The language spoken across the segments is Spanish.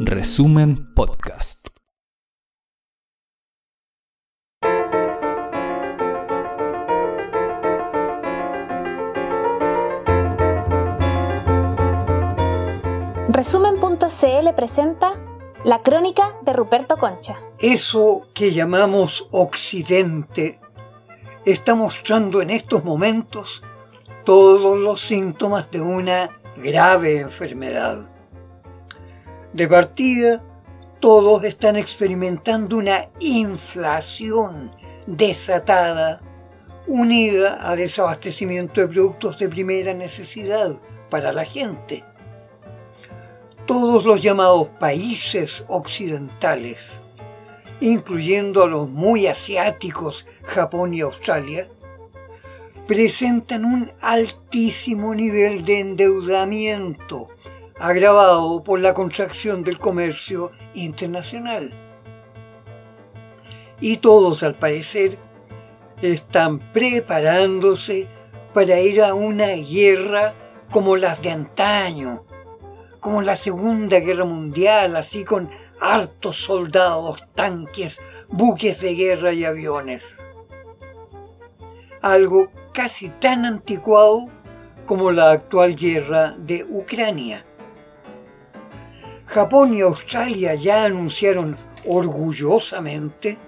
Resumen Podcast. Resumen.cl presenta La crónica de Ruperto Concha. Eso que llamamos Occidente está mostrando en estos momentos todos los síntomas de una grave enfermedad. De partida, todos están experimentando una inflación desatada unida a desabastecimiento de productos de primera necesidad para la gente. Todos los llamados países occidentales, incluyendo a los muy asiáticos Japón y Australia, presentan un altísimo nivel de endeudamiento agravado por la contracción del comercio internacional. Y todos, al parecer, están preparándose para ir a una guerra como las de antaño, como la Segunda Guerra Mundial, así con hartos soldados, tanques, buques de guerra y aviones. Algo casi tan anticuado como la actual guerra de Ucrania. Japón y Australia ya anunciaron orgullosamente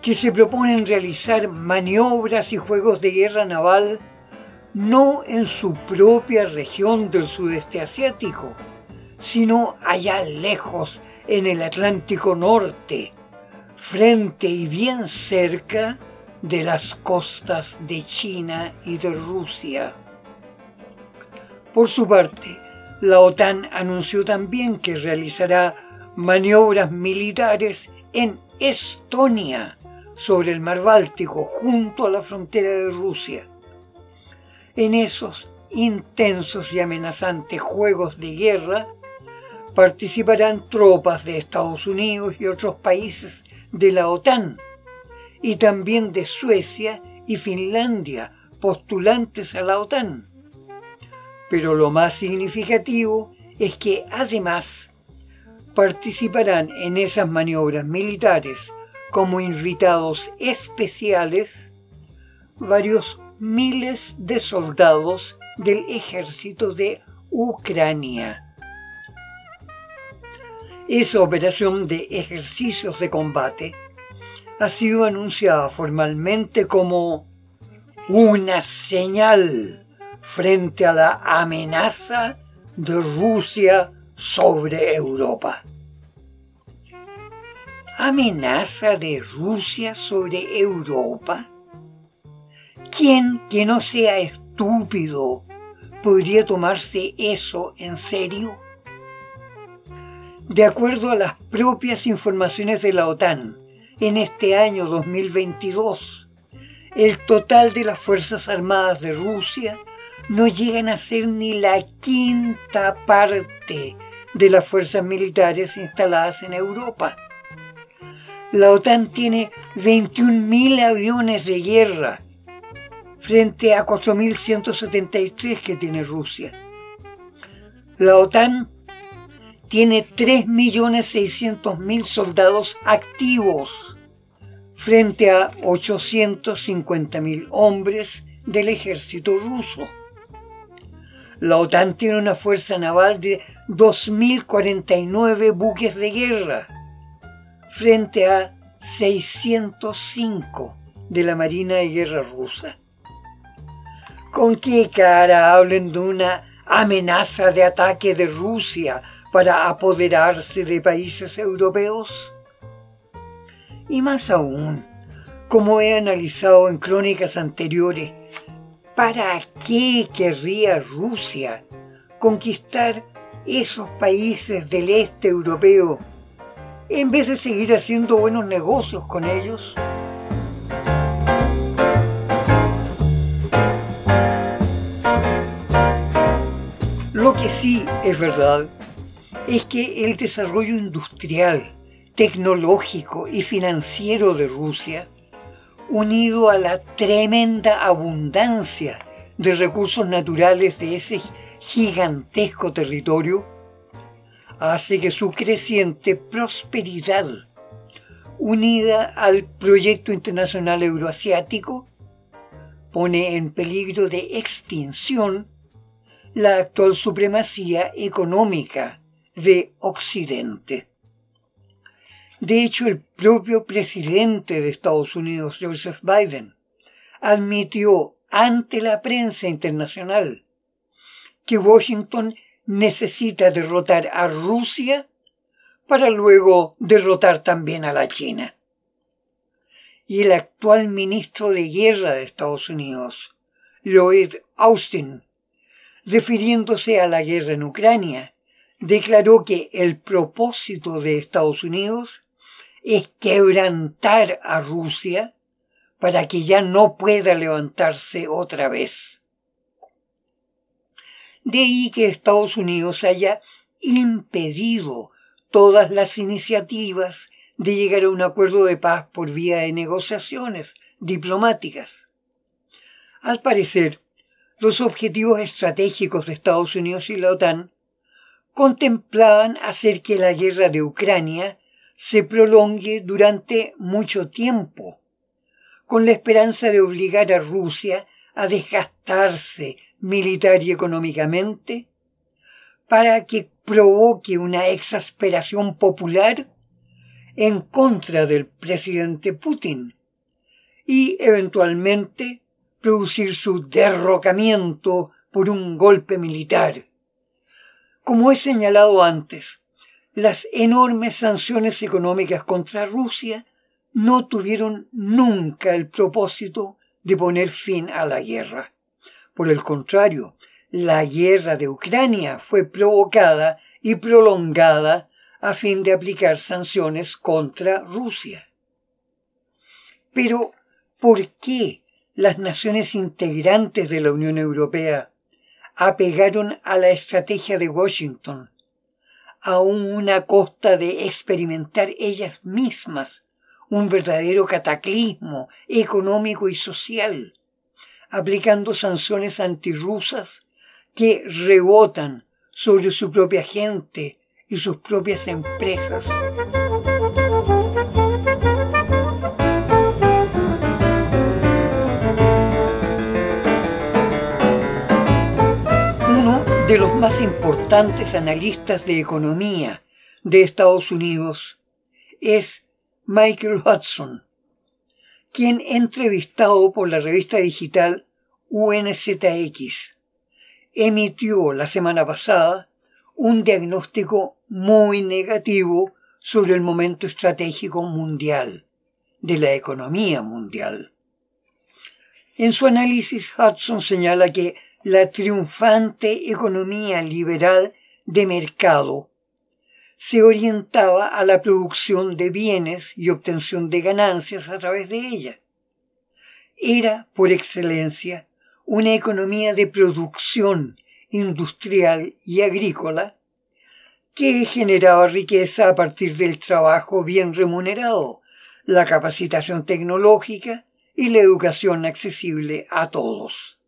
que se proponen realizar maniobras y juegos de guerra naval no en su propia región del sudeste asiático, sino allá lejos en el Atlántico Norte, frente y bien cerca de las costas de China y de Rusia. Por su parte, la OTAN anunció también que realizará maniobras militares en Estonia, sobre el mar Báltico, junto a la frontera de Rusia. En esos intensos y amenazantes juegos de guerra participarán tropas de Estados Unidos y otros países de la OTAN, y también de Suecia y Finlandia, postulantes a la OTAN. Pero lo más significativo es que además participarán en esas maniobras militares como invitados especiales varios miles de soldados del ejército de Ucrania. Esa operación de ejercicios de combate ha sido anunciada formalmente como una señal frente a la amenaza de Rusia sobre Europa. ¿Amenaza de Rusia sobre Europa? ¿Quién que no sea estúpido podría tomarse eso en serio? De acuerdo a las propias informaciones de la OTAN, en este año 2022, el total de las Fuerzas Armadas de Rusia no llegan a ser ni la quinta parte de las fuerzas militares instaladas en Europa. La OTAN tiene 21.000 aviones de guerra frente a 4.173 que tiene Rusia. La OTAN tiene 3.600.000 soldados activos frente a 850.000 hombres del ejército ruso. La OTAN tiene una fuerza naval de 2.049 buques de guerra frente a 605 de la Marina de Guerra rusa. ¿Con qué cara hablen de una amenaza de ataque de Rusia para apoderarse de países europeos? Y más aún, como he analizado en crónicas anteriores, ¿Para qué querría Rusia conquistar esos países del este europeo en vez de seguir haciendo buenos negocios con ellos? Lo que sí es verdad es que el desarrollo industrial, tecnológico y financiero de Rusia unido a la tremenda abundancia de recursos naturales de ese gigantesco territorio, hace que su creciente prosperidad, unida al proyecto internacional euroasiático, pone en peligro de extinción la actual supremacía económica de Occidente. De hecho, el propio presidente de Estados Unidos, Joseph Biden, admitió ante la prensa internacional que Washington necesita derrotar a Rusia para luego derrotar también a la China. Y el actual ministro de Guerra de Estados Unidos, Lloyd Austin, refiriéndose a la guerra en Ucrania, declaró que el propósito de Estados Unidos es quebrantar a Rusia para que ya no pueda levantarse otra vez. De ahí que Estados Unidos haya impedido todas las iniciativas de llegar a un acuerdo de paz por vía de negociaciones diplomáticas. Al parecer, los objetivos estratégicos de Estados Unidos y la OTAN contemplaban hacer que la guerra de Ucrania se prolongue durante mucho tiempo, con la esperanza de obligar a Rusia a desgastarse militar y económicamente, para que provoque una exasperación popular en contra del presidente Putin y eventualmente producir su derrocamiento por un golpe militar. Como he señalado antes, las enormes sanciones económicas contra Rusia no tuvieron nunca el propósito de poner fin a la guerra. Por el contrario, la guerra de Ucrania fue provocada y prolongada a fin de aplicar sanciones contra Rusia. Pero, ¿por qué las naciones integrantes de la Unión Europea apegaron a la estrategia de Washington, aún a costa de experimentar ellas mismas un verdadero cataclismo económico y social, aplicando sanciones antirrusas que rebotan sobre su propia gente y sus propias empresas. De los más importantes analistas de economía de Estados Unidos es Michael Hudson, quien entrevistado por la revista digital UNZX emitió la semana pasada un diagnóstico muy negativo sobre el momento estratégico mundial, de la economía mundial. En su análisis, Hudson señala que la triunfante economía liberal de mercado se orientaba a la producción de bienes y obtención de ganancias a través de ella. Era, por excelencia, una economía de producción industrial y agrícola que generaba riqueza a partir del trabajo bien remunerado, la capacitación tecnológica y la educación accesible a todos.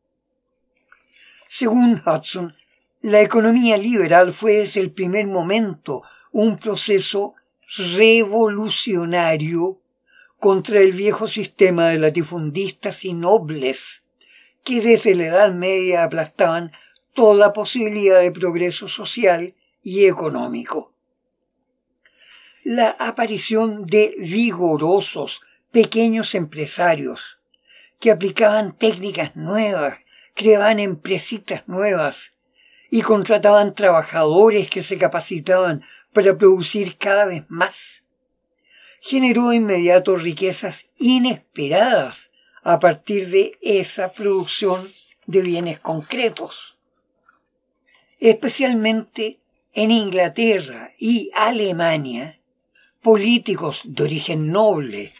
Según Hudson, la economía liberal fue desde el primer momento un proceso revolucionario contra el viejo sistema de latifundistas y nobles que desde la Edad Media aplastaban toda posibilidad de progreso social y económico. La aparición de vigorosos pequeños empresarios que aplicaban técnicas nuevas, creaban empresitas nuevas y contrataban trabajadores que se capacitaban para producir cada vez más. Generó inmediato riquezas inesperadas a partir de esa producción de bienes concretos. Especialmente en Inglaterra y Alemania, políticos de origen noble,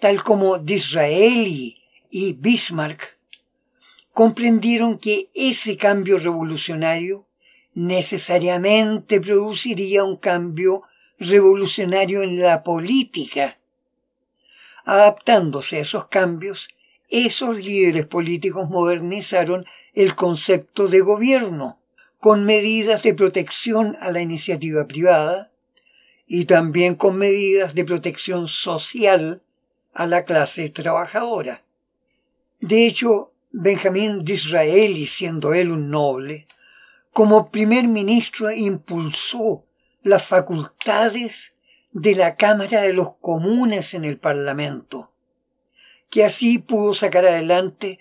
tal como Disraeli y Bismarck, comprendieron que ese cambio revolucionario necesariamente produciría un cambio revolucionario en la política. Adaptándose a esos cambios, esos líderes políticos modernizaron el concepto de gobierno, con medidas de protección a la iniciativa privada y también con medidas de protección social a la clase trabajadora. De hecho, Benjamín Disraeli, siendo él un noble, como primer ministro impulsó las facultades de la Cámara de los Comunes en el Parlamento, que así pudo sacar adelante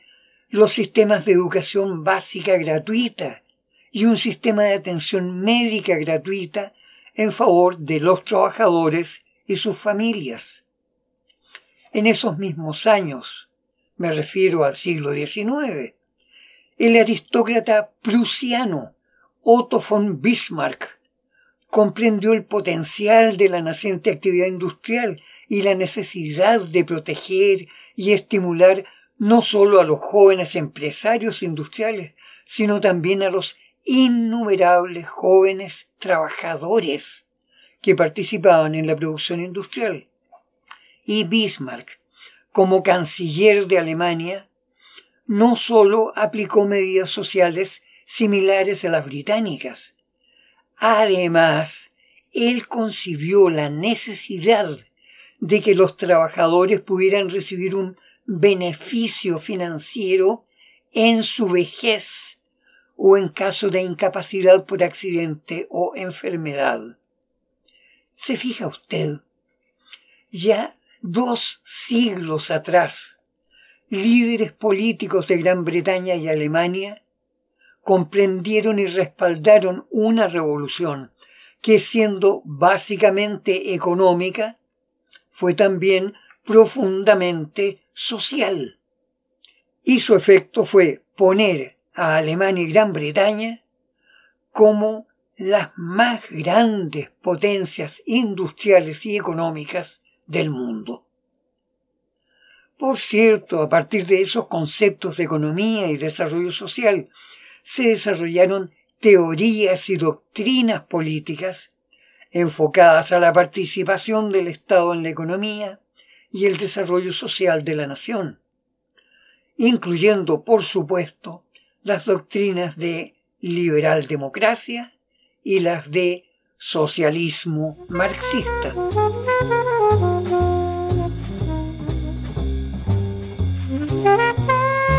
los sistemas de educación básica gratuita y un sistema de atención médica gratuita en favor de los trabajadores y sus familias. En esos mismos años, me refiero al siglo XIX, el aristócrata prusiano Otto von Bismarck comprendió el potencial de la naciente actividad industrial y la necesidad de proteger y estimular no solo a los jóvenes empresarios industriales, sino también a los innumerables jóvenes trabajadores que participaban en la producción industrial. Y Bismarck, como canciller de Alemania, no sólo aplicó medidas sociales similares a las británicas, además, él concibió la necesidad de que los trabajadores pudieran recibir un beneficio financiero en su vejez o en caso de incapacidad por accidente o enfermedad. ¿Se fija usted? Ya dos siglos atrás, líderes políticos de Gran Bretaña y Alemania comprendieron y respaldaron una revolución que siendo básicamente económica, fue también profundamente social. Y su efecto fue poner a Alemania y Gran Bretaña como las más grandes potencias industriales y económicas del mundo. Por cierto, a partir de esos conceptos de economía y desarrollo social, se desarrollaron teorías y doctrinas políticas enfocadas a la participación del Estado en la economía y el desarrollo social de la nación, incluyendo, por supuesto, las doctrinas de liberal democracia y las de socialismo marxista.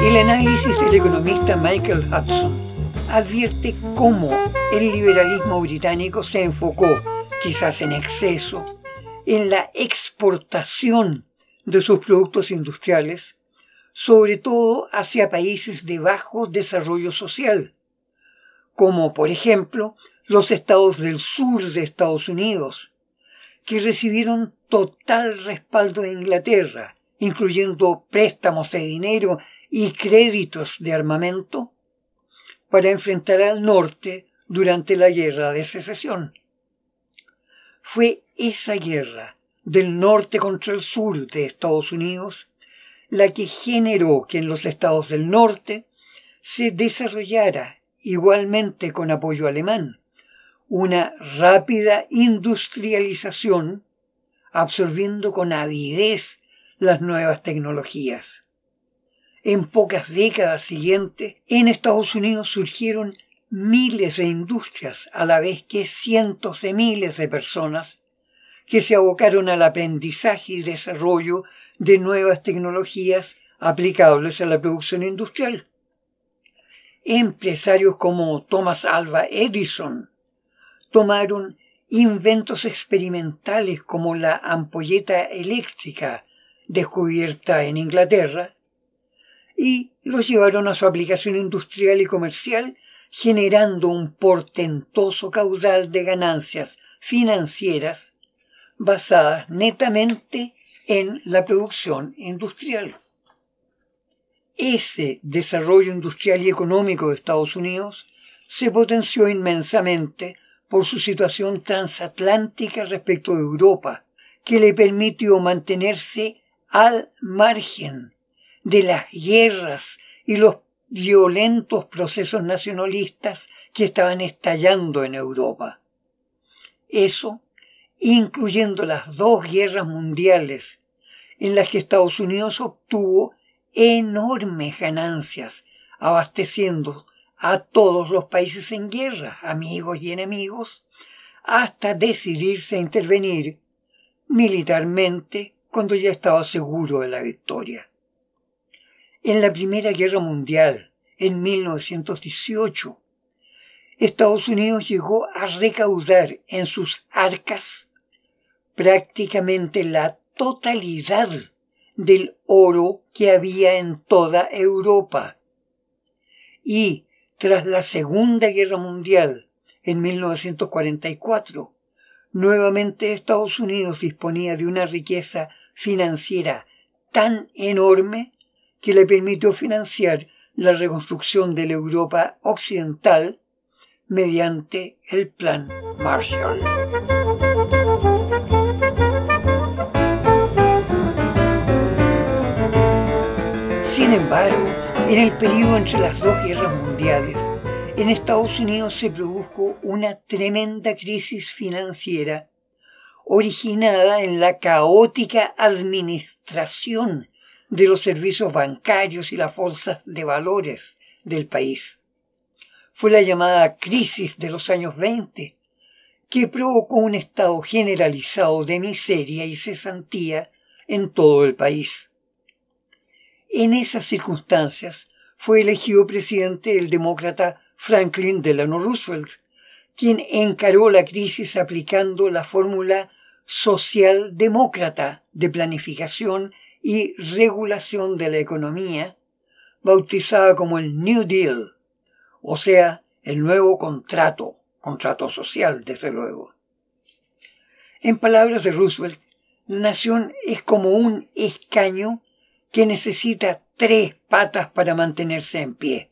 El análisis del economista Michael Hudson advierte cómo el liberalismo británico se enfocó, quizás en exceso, en la exportación de sus productos industriales sobre todo hacia países de bajo desarrollo social, como por ejemplo los estados del sur de Estados Unidos, que recibieron total respaldo de Inglaterra, incluyendo préstamos de dinero y créditos de armamento, para enfrentar al norte durante la guerra de secesión. Fue esa guerra del norte contra el sur de Estados Unidos la que generó que en los estados del norte se desarrollara, igualmente con apoyo alemán, una rápida industrialización, absorbiendo con avidez las nuevas tecnologías. En pocas décadas siguientes, en Estados Unidos surgieron miles de industrias a la vez que cientos de miles de personas que se abocaron al aprendizaje y desarrollo de nuevas tecnologías aplicables a la producción industrial. Empresarios como Thomas Alva Edison tomaron inventos experimentales como la ampolleta eléctrica descubierta en Inglaterra y los llevaron a su aplicación industrial y comercial generando un portentoso caudal de ganancias financieras basadas netamente en la producción industrial. Ese desarrollo industrial y económico de Estados Unidos se potenció inmensamente por su situación transatlántica respecto de Europa, que le permitió mantenerse al margen de las guerras y los violentos procesos nacionalistas que estaban estallando en Europa. Eso incluyendo las dos guerras mundiales en las que Estados Unidos obtuvo enormes ganancias, abasteciendo a todos los países en guerra, amigos y enemigos, hasta decidirse a intervenir militarmente cuando ya estaba seguro de la victoria. En la Primera Guerra Mundial, en 1918, Estados Unidos llegó a recaudar en sus arcas prácticamente la totalidad del oro que había en toda Europa. Y tras la Segunda Guerra Mundial, en 1944, nuevamente Estados Unidos disponía de una riqueza financiera tan enorme que le permitió financiar la reconstrucción de la Europa occidental mediante el Plan Marshall. Sin embargo, en el periodo entre las dos guerras mundiales, en Estados Unidos se produjo una tremenda crisis financiera originada en la caótica administración de los servicios bancarios y las bolsas de valores del país. Fue la llamada crisis de los años 20, que provocó un estado generalizado de miseria y cesantía en todo el país. En esas circunstancias fue elegido presidente el demócrata Franklin Delano Roosevelt, quien encaró la crisis aplicando la fórmula socialdemócrata de planificación y regulación de la economía, bautizada como el New Deal, o sea, el nuevo contrato, contrato social, desde luego. En palabras de Roosevelt, la nación es como un escaño que necesita tres patas para mantenerse en pie.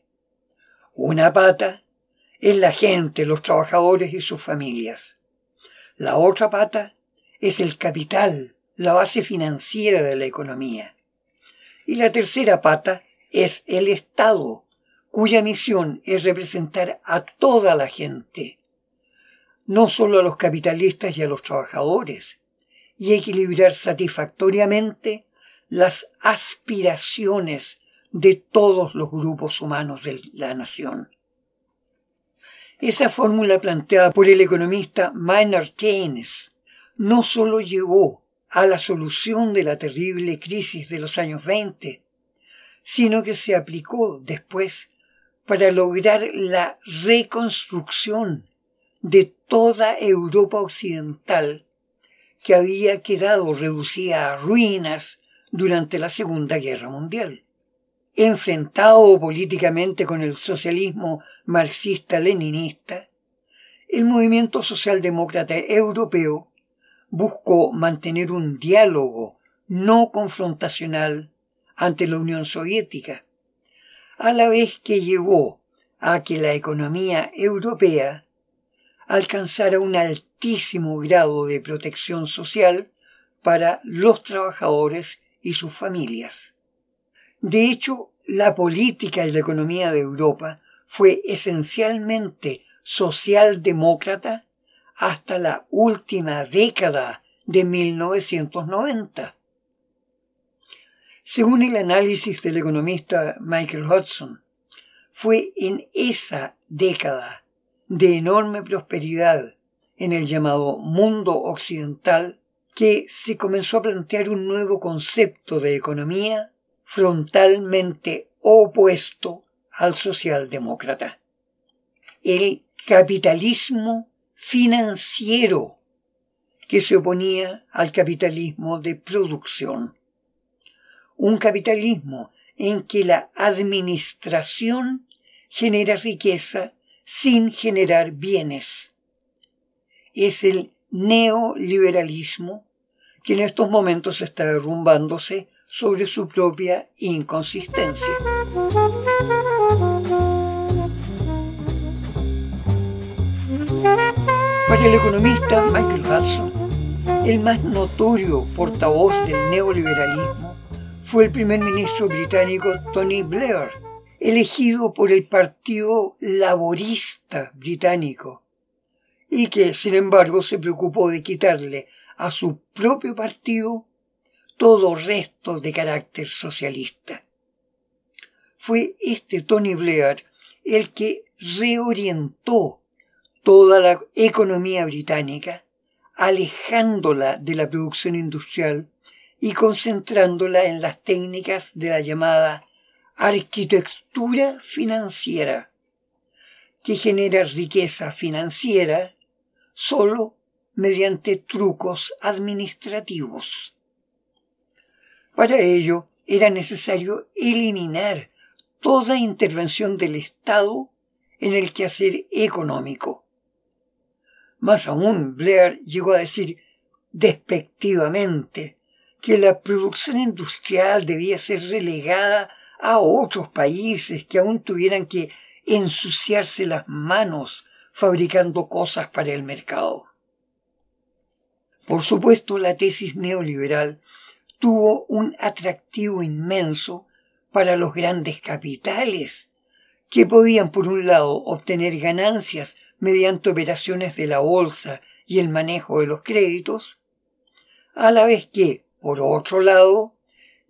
Una pata es la gente, los trabajadores y sus familias. La otra pata es el capital, la base financiera de la economía. Y la tercera pata es el Estado, cuya misión es representar a toda la gente, no solo a los capitalistas y a los trabajadores, y equilibrar satisfactoriamente las aspiraciones de todos los grupos humanos de la nación. Esa fórmula planteada por el economista Maynard Keynes no solo llevó a la solución de la terrible crisis de los años 20, sino que se aplicó después para lograr la reconstrucción de toda Europa occidental que había quedado reducida a ruinas durante la Segunda Guerra Mundial. Enfrentado políticamente con el socialismo marxista-leninista, el movimiento socialdemócrata europeo buscó mantener un diálogo no confrontacional ante la Unión Soviética, a la vez que llevó a que la economía europea alcanzara un altísimo grado de protección social para los trabajadores y sus familias. De hecho, la política y la economía de Europa fue esencialmente socialdemócrata hasta la última década de 1990. Según el análisis del economista Michael Hudson, fue en esa década de enorme prosperidad en el llamado mundo occidental que se comenzó a plantear un nuevo concepto de economía frontalmente opuesto al socialdemócrata. El capitalismo financiero que se oponía al capitalismo de producción. Un capitalismo en que la administración genera riqueza sin generar bienes. Es el neoliberalismo que en estos momentos está derrumbándose sobre su propia inconsistencia. El economista Michael Hudson, el más notorio portavoz del neoliberalismo fue el primer ministro británico Tony Blair, elegido por el Partido Laborista británico y que, sin embargo, se preocupó de quitarle a su propio partido todo resto de carácter socialista. Fue este Tony Blair el que reorientó toda la economía británica, alejándola de la producción industrial y concentrándola en las técnicas de la llamada arquitectura financiera, que genera riqueza financiera solo mediante trucos administrativos. Para ello era necesario eliminar toda intervención del Estado en el quehacer económico. Más aún, Blair llegó a decir despectivamente que la producción industrial debía ser relegada a otros países que aún tuvieran que ensuciarse las manos fabricando cosas para el mercado. Por supuesto, la tesis neoliberal tuvo un atractivo inmenso para los grandes capitales, que podían, por un lado, obtener ganancias mediante operaciones de la bolsa y el manejo de los créditos, a la vez que, por otro lado,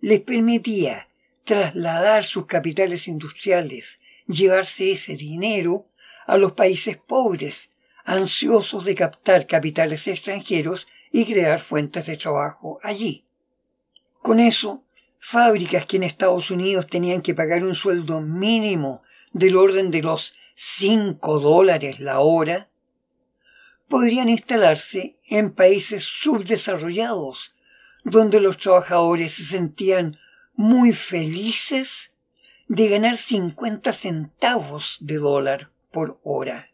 les permitía trasladar sus capitales industriales, llevarse ese dinero a los países pobres, ansiosos de captar capitales extranjeros y crear fuentes de trabajo allí. Con eso, fábricas que en Estados Unidos tenían que pagar un sueldo mínimo del orden de los 5 dólares la hora, podrían instalarse en países subdesarrollados, donde los trabajadores se sentían muy felices de ganar 50 centavos de dólar por hora.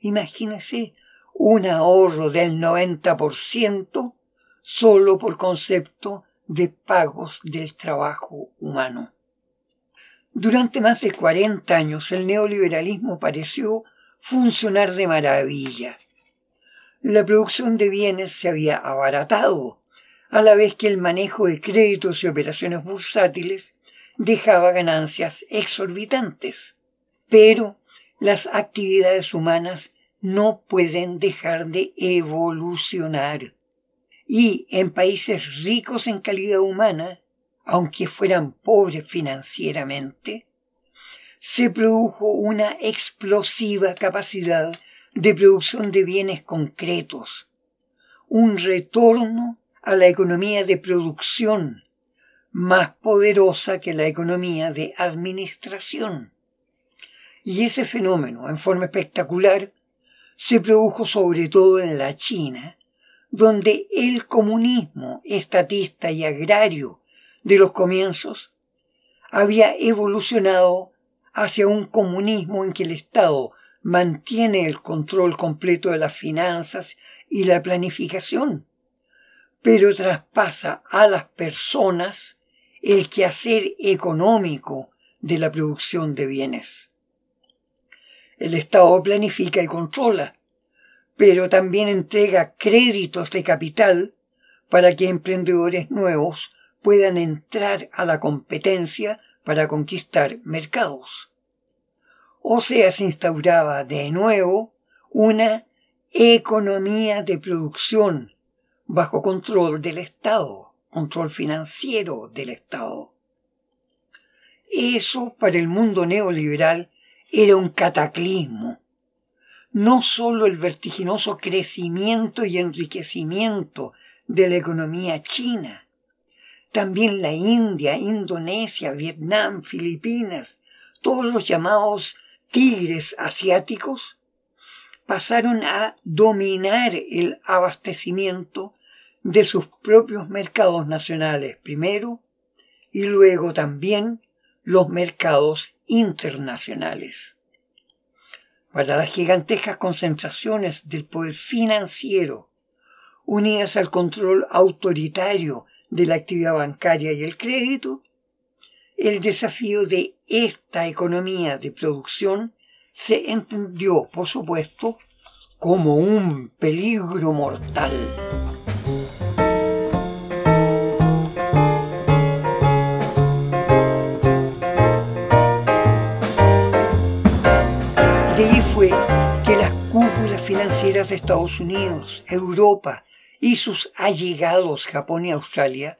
Imagínese un ahorro del 90% solo por concepto de pagos del trabajo humano. Durante más de 40 años el neoliberalismo pareció funcionar de maravilla. La producción de bienes se había abaratado, a la vez que el manejo de créditos y operaciones bursátiles dejaba ganancias exorbitantes. Pero las actividades humanas no pueden dejar de evolucionar. Y en países ricos en calidad humana, aunque fueran pobres financieramente, se produjo una explosiva capacidad de producción de bienes concretos, un retorno a la economía de producción más poderosa que la economía de administración. Y ese fenómeno, en forma espectacular, se produjo sobre todo en la China, donde el comunismo estatista y agrario de los comienzos había evolucionado hacia un comunismo en que el Estado mantiene el control completo de las finanzas y la planificación, pero traspasa a las personas el quehacer económico de la producción de bienes. El Estado planifica y controla, pero también entrega créditos de capital para que emprendedores nuevos puedan entrar a la competencia para conquistar mercados. O sea, se instauraba de nuevo una economía de producción bajo control del Estado, control financiero del Estado. Eso para el mundo neoliberal era un cataclismo. No sólo el vertiginoso crecimiento y enriquecimiento de la economía china, también la India, Indonesia, Vietnam, Filipinas, todos los llamados tigres asiáticos, pasaron a dominar el abastecimiento de sus propios mercados nacionales primero y luego también los mercados internacionales. Para las gigantescas concentraciones del poder financiero, unidas al control autoritario de la actividad bancaria y el crédito, el desafío de esta economía de producción se entendió, por supuesto, como un peligro mortal. De ahí fue que las cúpulas financieras de Estados Unidos, Europa y sus allegados Japón y Australia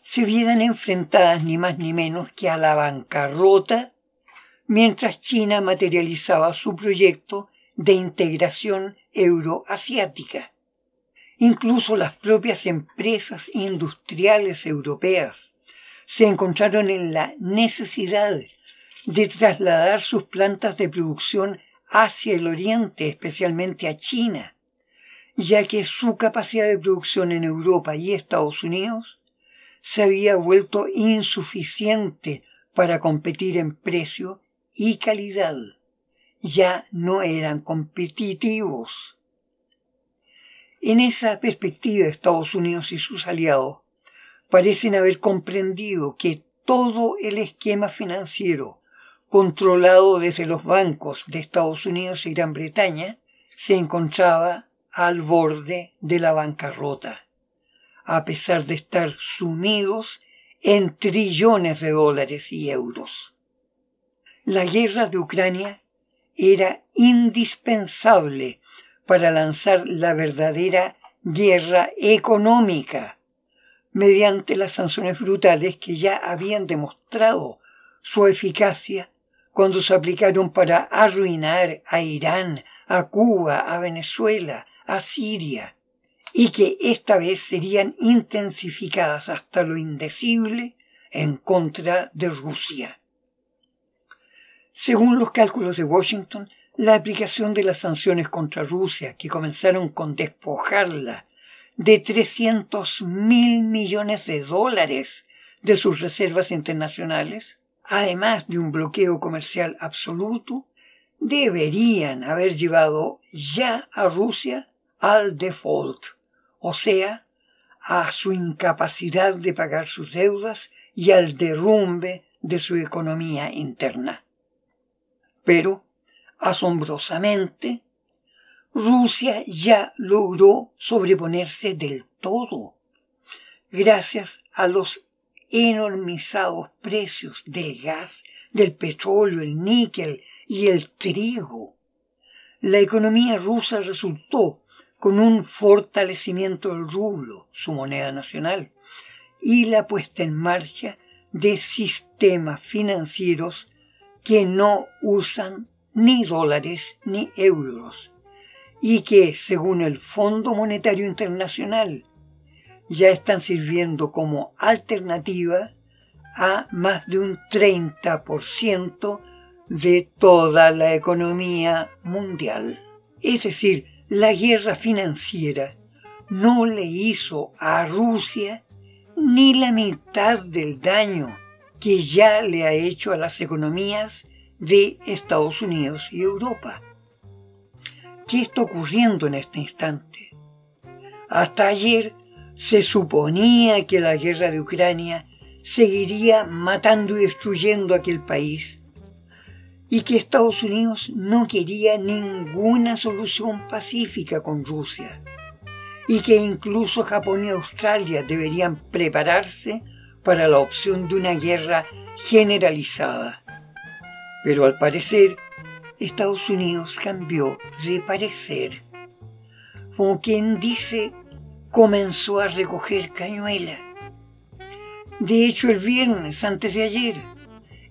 se vieran enfrentadas ni más ni menos que a la bancarrota mientras China materializaba su proyecto de integración euroasiática. Incluso las propias empresas industriales europeas se encontraron en la necesidad de trasladar sus plantas de producción hacia el oriente, especialmente a China, ya que su capacidad de producción en Europa y Estados Unidos se había vuelto insuficiente para competir en precio y calidad. Ya no eran competitivos. En esa perspectiva, Estados Unidos y sus aliados parecen haber comprendido que todo el esquema financiero controlado desde los bancos de Estados Unidos y Gran Bretaña se encontraba al borde de la bancarrota, a pesar de estar sumidos en trillones de dólares y euros. La guerra de Ucrania era indispensable para lanzar la verdadera guerra económica mediante las sanciones brutales que ya habían demostrado su eficacia cuando se aplicaron para arruinar a Irán, a Cuba, a Venezuela, a Siria, y que esta vez serían intensificadas hasta lo indecible en contra de Rusia. Según los cálculos de Washington, la aplicación de las sanciones contra Rusia, que comenzaron con despojarla de 300 mil millones de dólares de sus reservas internacionales, además de un bloqueo comercial absoluto, deberían haber llevado ya a Rusia al default, o sea, a su incapacidad de pagar sus deudas y al derrumbe de su economía interna. Pero, asombrosamente, Rusia ya logró sobreponerse del todo, gracias a los enormizados precios del gas, del petróleo, el níquel y el trigo. La economía rusa resultó con un fortalecimiento del rublo, su moneda nacional, y la puesta en marcha de sistemas financieros que no usan ni dólares ni euros y que, según el Fondo Monetario Internacional, ya están sirviendo como alternativa a más de un 30% de toda la economía mundial. Es decir, la guerra financiera no le hizo a Rusia ni la mitad del daño que ya le ha hecho a las economías de Estados Unidos y Europa. ¿Qué está ocurriendo en este instante? Hasta ayer se suponía que la guerra de Ucrania seguiría matando y destruyendo aquel país y que Estados Unidos no quería ninguna solución pacífica con Rusia y que incluso Japón y Australia deberían prepararse para la opción de una guerra generalizada. Pero al parecer, Estados Unidos cambió de parecer. Como quien dice, comenzó a recoger cañuela. De hecho, el viernes, antes de ayer,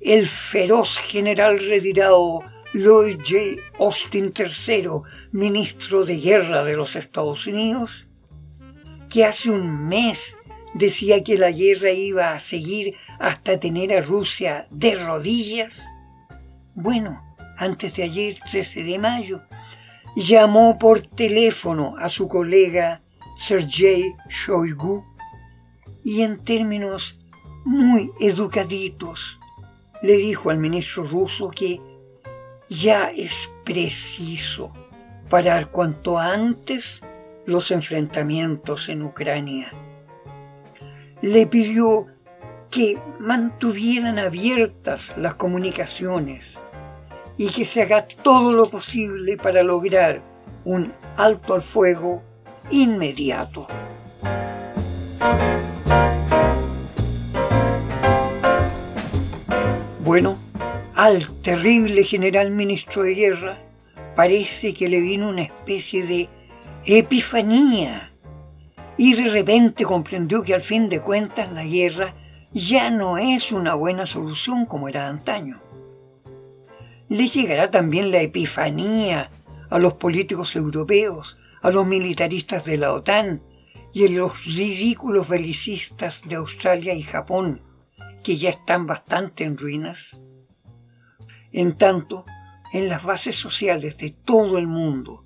el feroz general retirado Lloyd J. Austin III, ministro de Guerra de los Estados Unidos, que hace un mes decía que la guerra iba a seguir hasta tener a Rusia de rodillas, bueno, antes de ayer, 13 de mayo, llamó por teléfono a su colega Sergei Shoigu y en términos muy educaditos le dijo al ministro ruso que ya es preciso parar cuanto antes los enfrentamientos en Ucrania. Le pidió que mantuvieran abiertas las comunicaciones y que se haga todo lo posible para lograr un alto al fuego inmediato. Bueno, al terrible general ministro de guerra parece que le vino una especie de epifanía y de repente comprendió que al fin de cuentas la guerra ya no es una buena solución como era antaño. le llegará también la epifanía a los políticos europeos, a los militaristas de la OTAN y a los ridículos belicistas de Australia y Japón, que ya están bastante en ruinas. En tanto, en las bases sociales de todo el mundo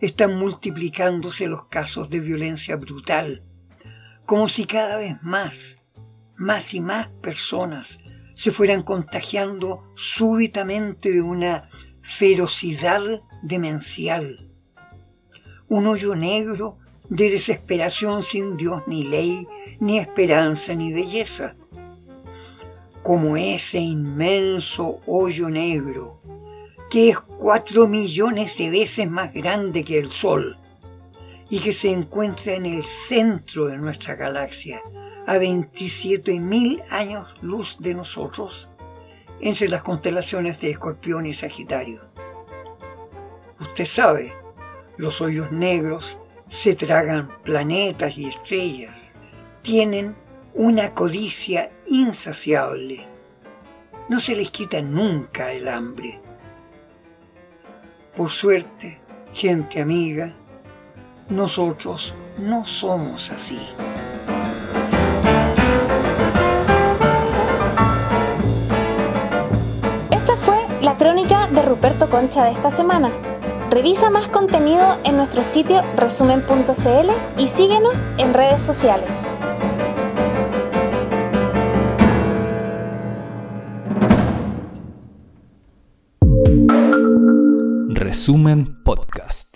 están multiplicándose los casos de violencia brutal, como si cada vez más, más y más personas se fueran contagiando súbitamente de una ferocidad demencial. Un hoyo negro de desesperación sin Dios ni ley, ni esperanza ni belleza. Como ese inmenso hoyo negro que es cuatro millones de veces más grande que el Sol y que se encuentra en el centro de nuestra galaxia, a 27.000 años luz de nosotros, entre las constelaciones de Escorpión y Sagitario. Usted sabe, los hoyos negros se tragan planetas y estrellas, tienen una codicia insaciable, no se les quita nunca el hambre por suerte, gente amiga, nosotros no somos así. Esta fue la crónica de Ruperto Concha de esta semana. Revisa más contenido en nuestro sitio resumen.cl y síguenos en redes sociales. Resumen Podcast.